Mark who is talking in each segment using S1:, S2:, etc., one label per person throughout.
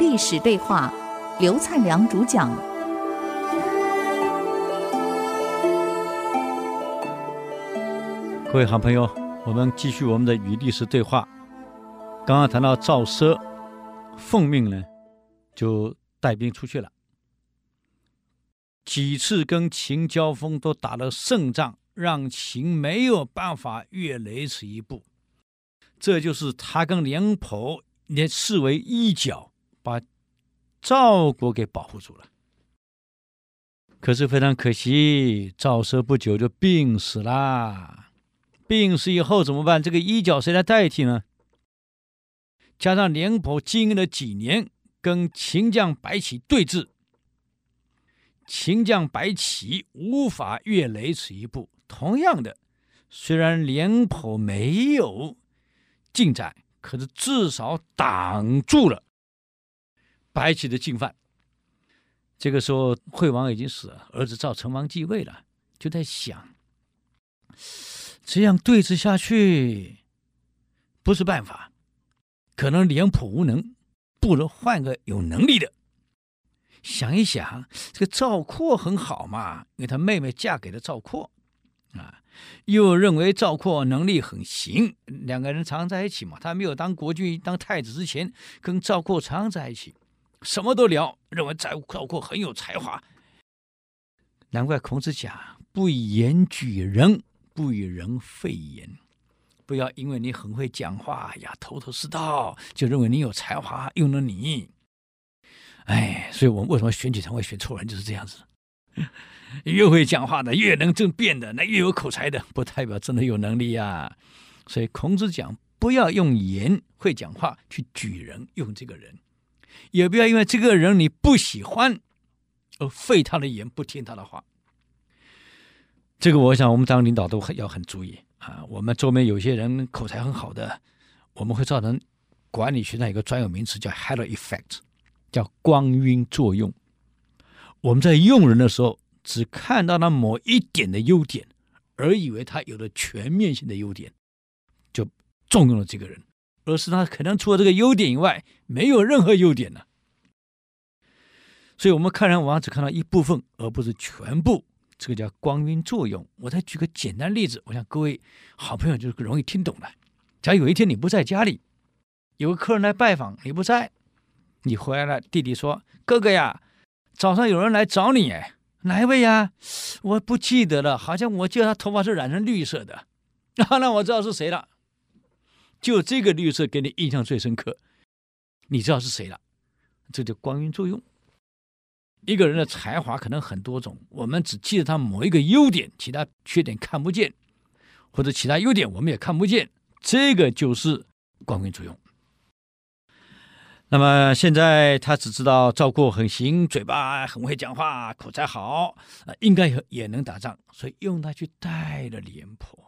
S1: 历史对话，刘灿良主讲。
S2: 各位好朋友，我们继续我们的与历史对话。刚刚谈到赵奢奉命呢，就带兵出去了，几次跟秦交锋都打了胜仗，让秦没有办法越雷池一步。这就是他跟廉颇连视为一角，把赵国给保护住了。可是非常可惜，赵奢不久就病死了。病死以后怎么办？这个一角谁来代替呢？加上廉颇经营了几年，跟秦将白起对峙，秦将白起无法越雷池一步。同样的，虽然廉颇没有。进展，可是至少挡住了白起的进犯。这个时候，惠王已经死了，儿子赵成王继位了，就在想：这样对峙下去不是办法，可能廉颇无能，不如换个有能力的。想一想，这个赵括很好嘛，因为他妹妹嫁给了赵括。啊，又认为赵括能力很行，两个人常在一起嘛。他没有当国君、当太子之前，跟赵括常在一起，什么都聊，认为赵赵括很有才华。难怪孔子讲：“不以言举人，不以人废言。”不要因为你很会讲话呀，头头是道，就认为你有才华，用了你。哎，所以我们为什么选举常会选错人，就是这样子。越会讲话的，越能争辩的，那越有口才的，不代表真的有能力呀、所以孔子讲，不要用言会讲话去举人，用这个人，也不要因为这个人你不喜欢而废他的言，不听他的话。这个我想，我们当领导都很要很注意啊。我们周边有些人口才很好的，我们会造成管理学上一个专有名词叫 halo effect，叫光晕作用。我们在用人的时候，只看到他某一点的优点，而以为他有了全面性的优点，就重用了这个人，而是他可能除了这个优点以外，没有任何优点呢。所以，我们看人往往只看到一部分，而不是全部。这个叫光晕作用。我再举个简单例子，我想各位好朋友就容易听懂了。假如有一天你不在家里，有个客人来拜访，你不在，你回来了，弟弟说：“哥哥呀。”早上有人来找你，哎，哪一位呀？我不记得了，好像我记得他头发是染成绿色的，啊，那我知道是谁了。就这个绿色给你印象最深刻，你知道是谁了？这叫光晕作用。一个人的才华可能很多种，我们只记得他某一个优点，其他缺点看不见，或者其他优点我们也看不见，这个就是光晕作用。那么现在他只知道赵括很行，嘴巴很会讲话，口才好，应该也能打仗，所以用他去带了廉颇。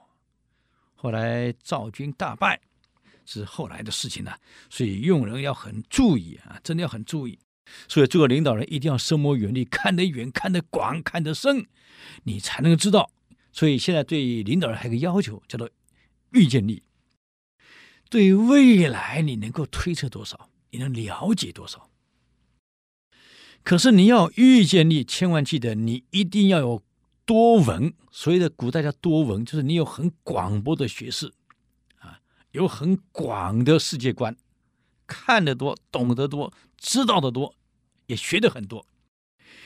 S2: 后来赵军大败，是后来的事情了，所以用人要很注意啊，真的要很注意。所以做个领导人一定要深谋远虑，看得远，看得广，看得深，你才能知道。所以现在对领导人还有个要求，叫做预见力，对未来你能够推测多少？你能了解多少？可是你要预见力，千万记得，你一定要有多闻。所谓的古代叫多闻，就是你有很广博的学识，有很广的世界观，看得多，懂得多，知道的多，也学得很多，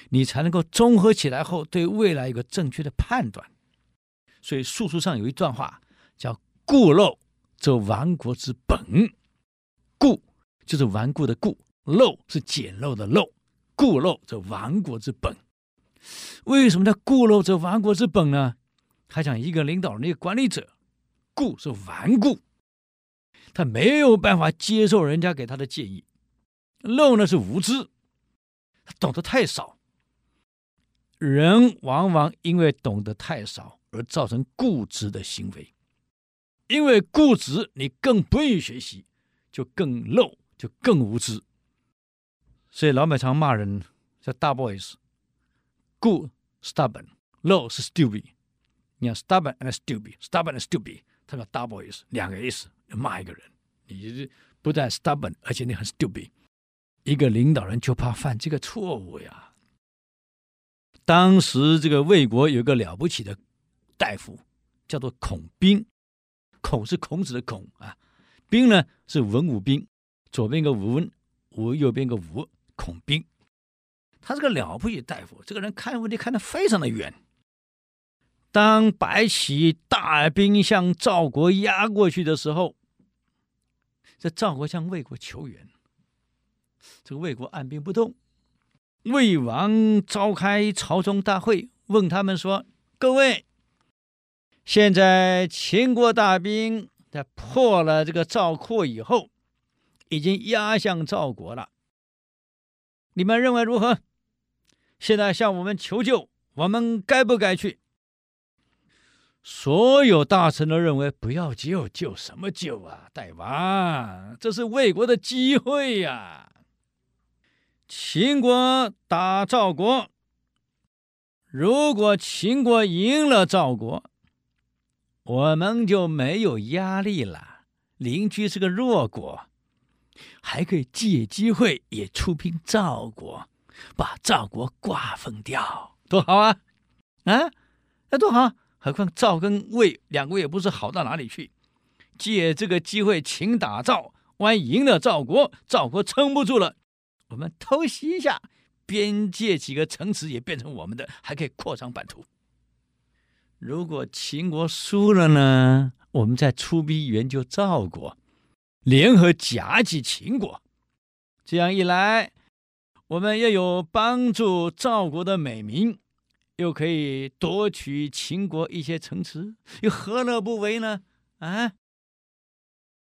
S2: 你才能够综合起来后，对未来有个正确的判断。所以术书上有一段话叫“固陋则亡国之本”，固。就是顽固的固，陋是简陋的陋，固陋则亡国之本。为什么叫固陋则亡国之本呢？他讲一个领导人、一个管理者，固是顽固，他没有办法接受人家给他的建议；陋呢是无知，他懂得太少。人往往因为懂得太少而造成固执的行为，因为固执，你更不愿意学习，就更陋。就更无知，所以老美常骂人叫大 boys，good stubborn，low 是 stupid。你看 stubborn and stupid，stubborn and stupid，他叫大 boys，两个意思，骂一个人，你不但 stubborn，而且你很 stupid。一个领导人就怕犯这个错误呀。当时这个魏国有个了不起的大夫，叫做孔斌。孔是孔子的孔啊，兵呢是文武兵，左边一个文，武右边一个武，孔斌。他是个了不起大夫，这个人看问题看得非常的远。当白起大兵向赵国压过去的时候，这赵国向魏国求援，这个魏国按兵不动。魏王召开朝中大会，问他们说：“各位，现在秦国大兵在破了这个赵括以后，已经压向赵国了，你们认为如何？现在向我们求救，我们该不该去？”所有大臣都认为不要救，救什么救啊！大王，这是魏国的机会呀！秦国打赵国，如果秦国赢了赵国，我们就没有压力了。邻居是个弱国，还可以借机会也出兵赵国，把赵国瓜分掉，多好啊！啊，那多好！何况赵跟魏两国也不是好到哪里去，借这个机会秦打赵，万一赢了赵国，赵国撑不住了，我们偷袭一下，边界几个城池也变成我们的，还可以扩张版图。如果秦国输了呢，我们再出兵援救赵国，联合夹击秦国，这样一来，我们又有帮助赵国的美名。又可以夺取秦国一些城池，又何乐不为呢？啊！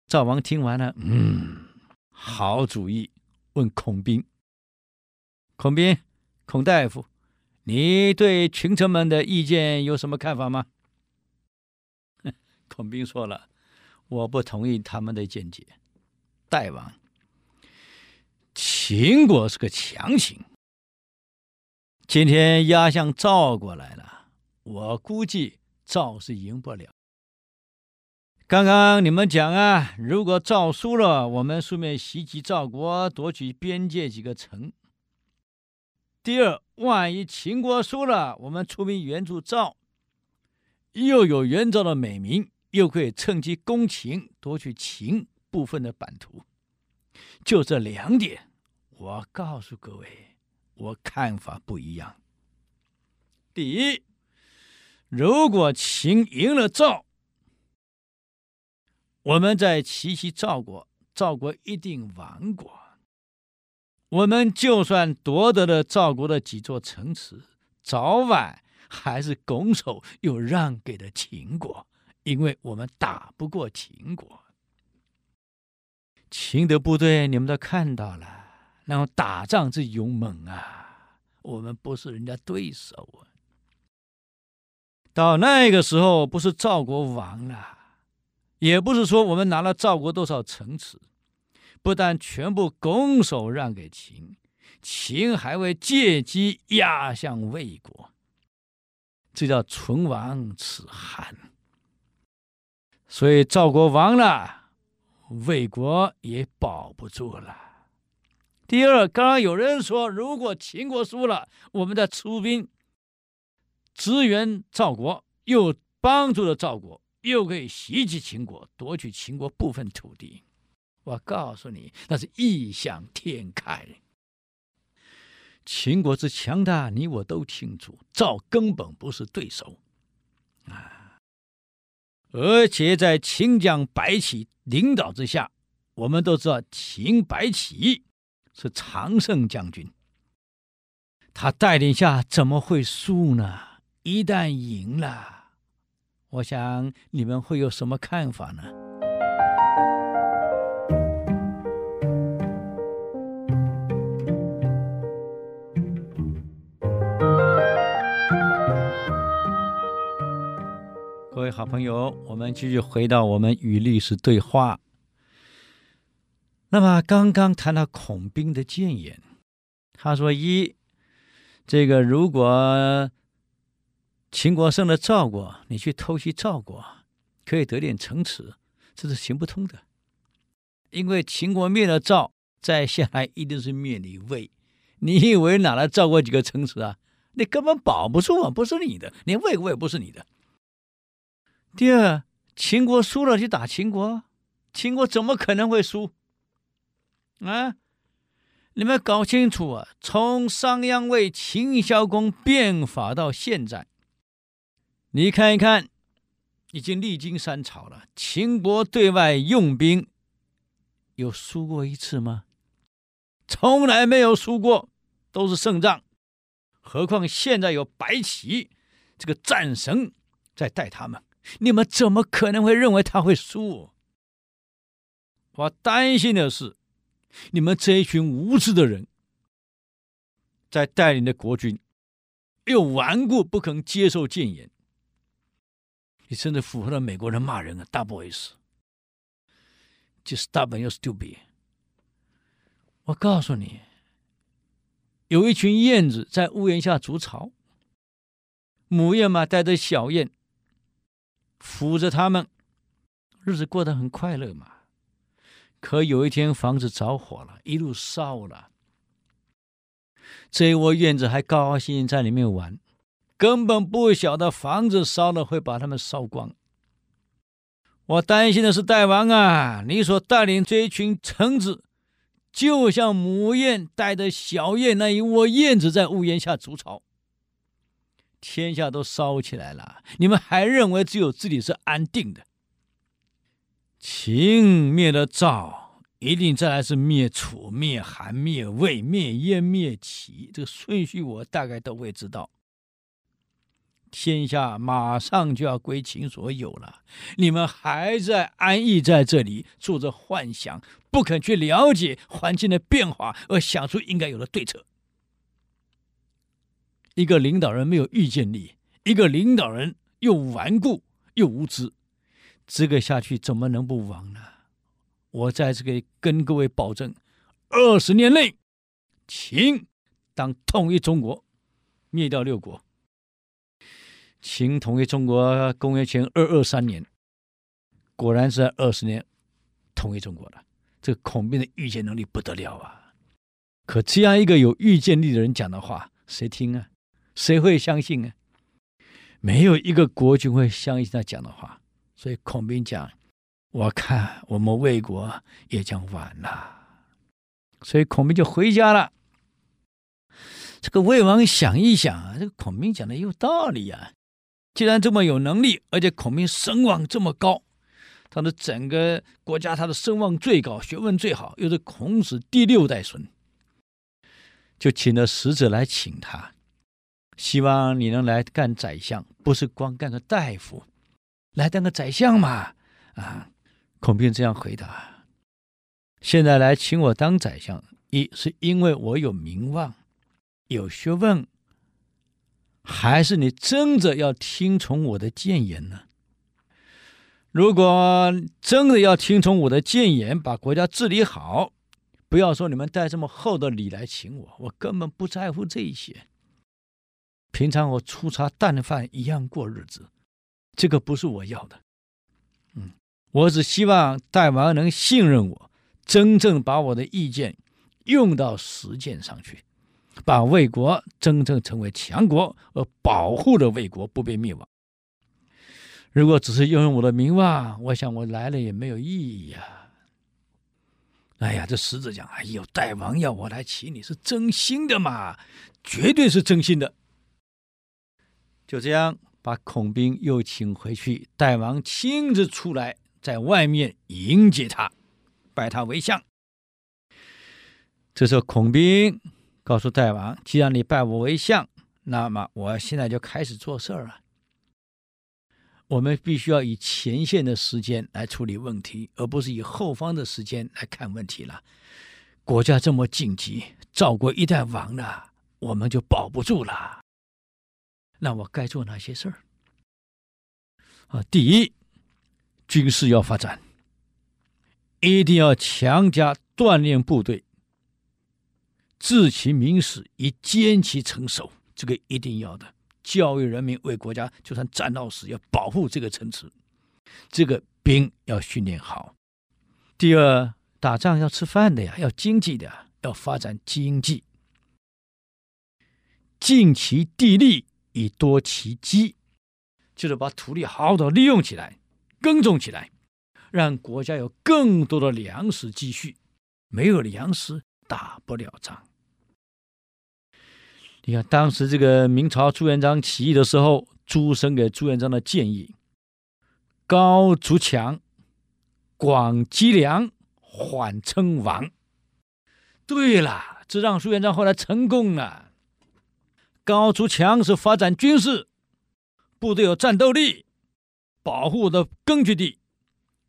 S2: 赵王听完了，嗯，好主意。问孔斌，孔斌，孔大夫，你对群臣们的意见有什么看法吗？孔斌说了，我不同意他们的见解。大王，秦国是个强行。今天压向赵国来了，我估计赵是赢不了。刚刚你们讲啊，如果赵输了，我们顺便袭击赵国，夺取边界几个城。第二，万一秦国输了，我们出兵援助赵，又有援赵的美名，又可以趁机攻秦，夺取秦部分的版图。就这两点，我告诉各位。我看法不一样。第一，如果秦赢了赵，我们在奇袭赵国，赵国一定亡国。我们就算夺得了赵国的几座城池，早晚还是拱手又让给了秦国，因为我们打不过秦国。秦的部队你们都看到了。然后打仗之勇猛啊，我们不是人家对手啊。到那个时候，不是赵国亡了，也不是说我们拿了赵国多少城池，不但全部拱手让给秦，秦还会借机压向魏国，这叫唇亡齿寒。所以赵国亡了，魏国也保不住了。第二，刚刚有人说，如果秦国输了，我们再出兵支援赵国，又帮助了赵国，又可以袭击秦国，夺取秦国部分土地。我告诉你，那是异想天开。秦国之强大，你我都清楚，赵根本不是对手啊！而且在秦将白起领导之下，我们都知道秦白起。是常胜将军，他带领下怎么会输呢？一旦赢了，我想你们会有什么看法呢？各位好朋友，我们继续回到我们与历史对话。那么刚刚谈到孔兵的谏言，他说：一，这个如果秦国胜了赵国，你去偷袭赵国，可以得点城池，这是行不通的，因为秦国灭了赵，再下来一定是灭你魏。你以为哪来赵国几个城池啊？你根本保不住啊！不是你的，连魏国也不是你的。第二，秦国输了去打秦国，秦国怎么可能会输？啊！你们搞清楚啊！从商鞅为秦孝公变法到现在，你看一看，已经历经三朝了。秦国对外用兵有输过一次吗？从来没有输过，都是胜仗。何况现在有白起这个战神在带他们，你们怎么可能会认为他会输？我担心的是。你们这一群无知的人，在带领的国军又顽固不肯接受谏言，你真的符合了美国人骂人的大 boys，就 stubborn 又 stupid。我告诉你，有一群燕子在屋檐下筑巢，母燕嘛带着小燕，抚着它们，日子过得很快乐嘛。可有一天房子着火了，一路烧了。这一窝燕子还高高兴兴在里面玩，根本不晓得房子烧了会把它们烧光。我担心的是大王啊，你所带领这一群臣子，就像母燕带着小燕那一窝燕子在屋檐下筑巢，天下都烧起来了，你们还认为只有自己是安定的？秦灭了赵，一定再来是灭楚、灭韩、灭魏、灭燕、灭齐，这个顺序我大概都会知道。天下马上就要归秦所有了，你们还在安逸在这里做着幻想，不肯去了解环境的变化，而想出应该有的对策。一个领导人没有预见力，一个领导人又顽固又无知。这个下去怎么能不亡呢？我在这里跟各位保证，二十年内，秦当统一中国，灭掉六国。秦统一中国，公元前二二三年，果然是二十年统一中国了。这个孔明的预见能力不得了啊！可这样一个有预见力的人讲的话，谁听啊？谁会相信啊？没有一个国君会相信他讲的话。所以孔明讲：“我看我们魏国也将完了。”所以孔明就回家了。这个魏王想一想啊，这个孔明讲的有道理呀。既然这么有能力，而且孔明声望这么高，他的整个国家他的声望最高，学问最好，又是孔子第六代孙，就请了使者来请他，希望你能来干宰相，不是光干个大夫。来当个宰相嘛！啊，孔明这样回答：现在来请我当宰相，一是因为我有名望、有学问，还是你真的要听从我的谏言呢？如果真的要听从我的谏言，把国家治理好，不要说你们带这么厚的礼来请我，我根本不在乎这一些。平常我粗茶淡饭一样过日子。这个不是我要的，嗯，我只希望大王能信任我，真正把我的意见用到实践上去，把魏国真正成为强国，而保护了魏国不被灭亡。如果只是用用我的名望，我想我来了也没有意义呀、哎呀，这使者讲，哎呦，大王要我来请你是真心的嘛，绝对是真心的。就这样。把孔兵又请回去，大王亲自出来，在外面迎接他，拜他为相。这时候，孔兵告诉大王：“既然你拜我为相，那么我现在就开始做事儿了。我们必须要以前线的时间来处理问题，而不是以后方的时间来看问题了。国家这么紧急，赵国一旦亡了，我们就保不住了。”那我该做哪些事儿？啊，第一，军事要发展，一定要强加锻炼部队，治其民始，以坚其城守，这个一定要的。教育人民为国家，就算战到死，要保护这个城池，这个兵要训练好。第二，打仗要吃饭的呀，要经济的，要发展经济，尽其地利以多其机，就是把土地好好的利用起来，耕种起来，让国家有更多的粮食积蓄。没有粮食，打不了仗。你看，当时这个明朝朱元璋起义的时候，朱升给朱元璋的建议：高筑墙，广积粮，缓称王。对了，这让朱元璋后来成功了。高筑墙是发展军事，部队有战斗力，保护的根据地；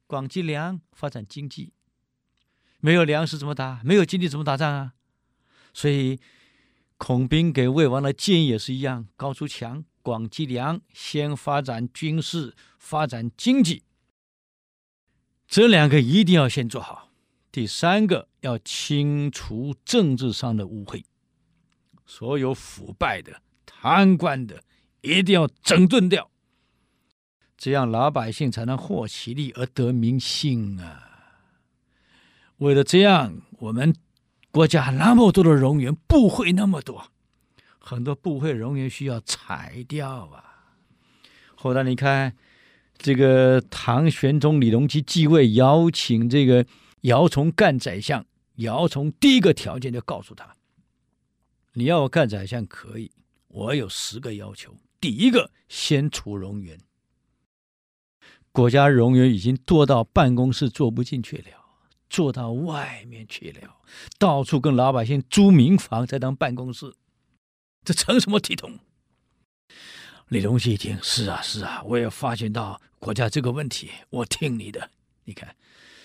S2: 广积粮，发展经济。没有粮食怎么打？没有经济怎么打仗啊？所以，孔斌给魏王的建议也是一样：高筑墙，广积粮，先发展军事，发展经济。这两个一定要先做好。第三个要清除政治上的污秽，所有腐败的、贪官的，一定要整顿掉，这样老百姓才能获其利而得民心啊。为了这样，我们国家那么多的冗员，部会那么多，很多部会冗员需要裁掉啊。后来你看，这个唐玄宗李隆基继位，邀请这个姚崇干宰相。姚崇第一个条件就告诉他：“你要我干宰相可以，我有十个要求。第一个，先除冗员，国家冗员已经多到办公室坐不进去了。”坐到外面去了，到处跟老百姓租民房，在当办公室，这成什么体统？李隆基一听，是啊，是啊，我也发现到国家这个问题，我听你的。你看，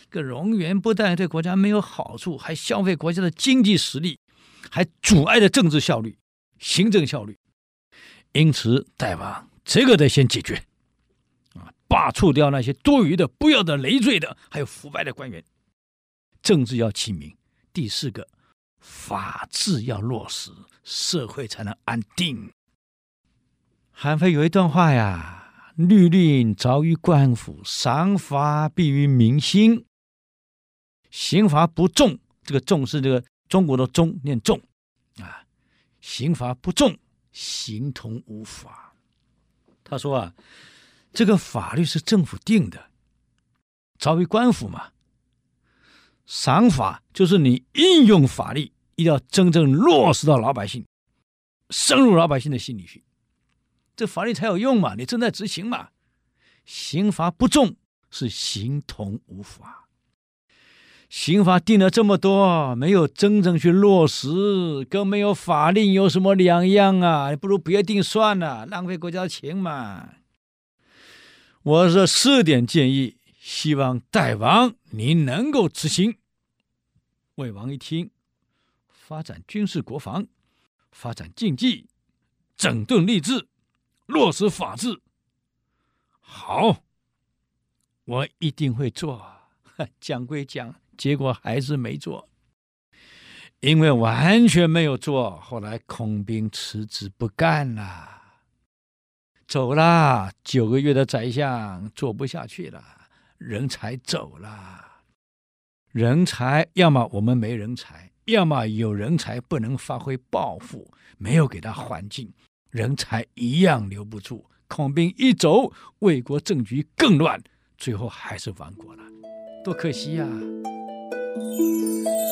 S2: 这冗员不但对国家没有好处，还消费国家的经济实力，还阻碍了政治效率、行政效率。因此，大王，这个得先解决啊，罢黜掉那些多余的、不要的、累赘的，还有腐败的官员。政治要清明，第四个，法治要落实，社会才能安定。韩非有一段话呀：“律令早于官府，赏罚必于民心。刑罚不重，这个重是这个中国的重，念重啊。刑罚不重，形同无法。”他说啊，这个法律是政府定的，早为官府嘛。赏罚就是你应用法律，一定要真正落实到老百姓，深入老百姓的心里去，这法律才有用嘛。你正在执行嘛。刑罚不重是形同无法，刑罚定了这么多，没有真正去落实，跟没有法令有什么两样啊？不如别定算了，浪费国家钱嘛。我这四点建议。希望大王您能够执行。魏王一听，发展军事国防，发展经济，整顿吏治，落实法治。好，我一定会做。讲归讲，结果还是没做，因为完全没有做。后来孔兵辞职不干了，走了。九个月的宰相做不下去了。人才走了，人才要么我们没人才，要么有人才不能发挥抱负，没有给他环境，人才一样留不住。孔兵一走，魏国政局更乱，最后还是亡国了，多可惜呀、Música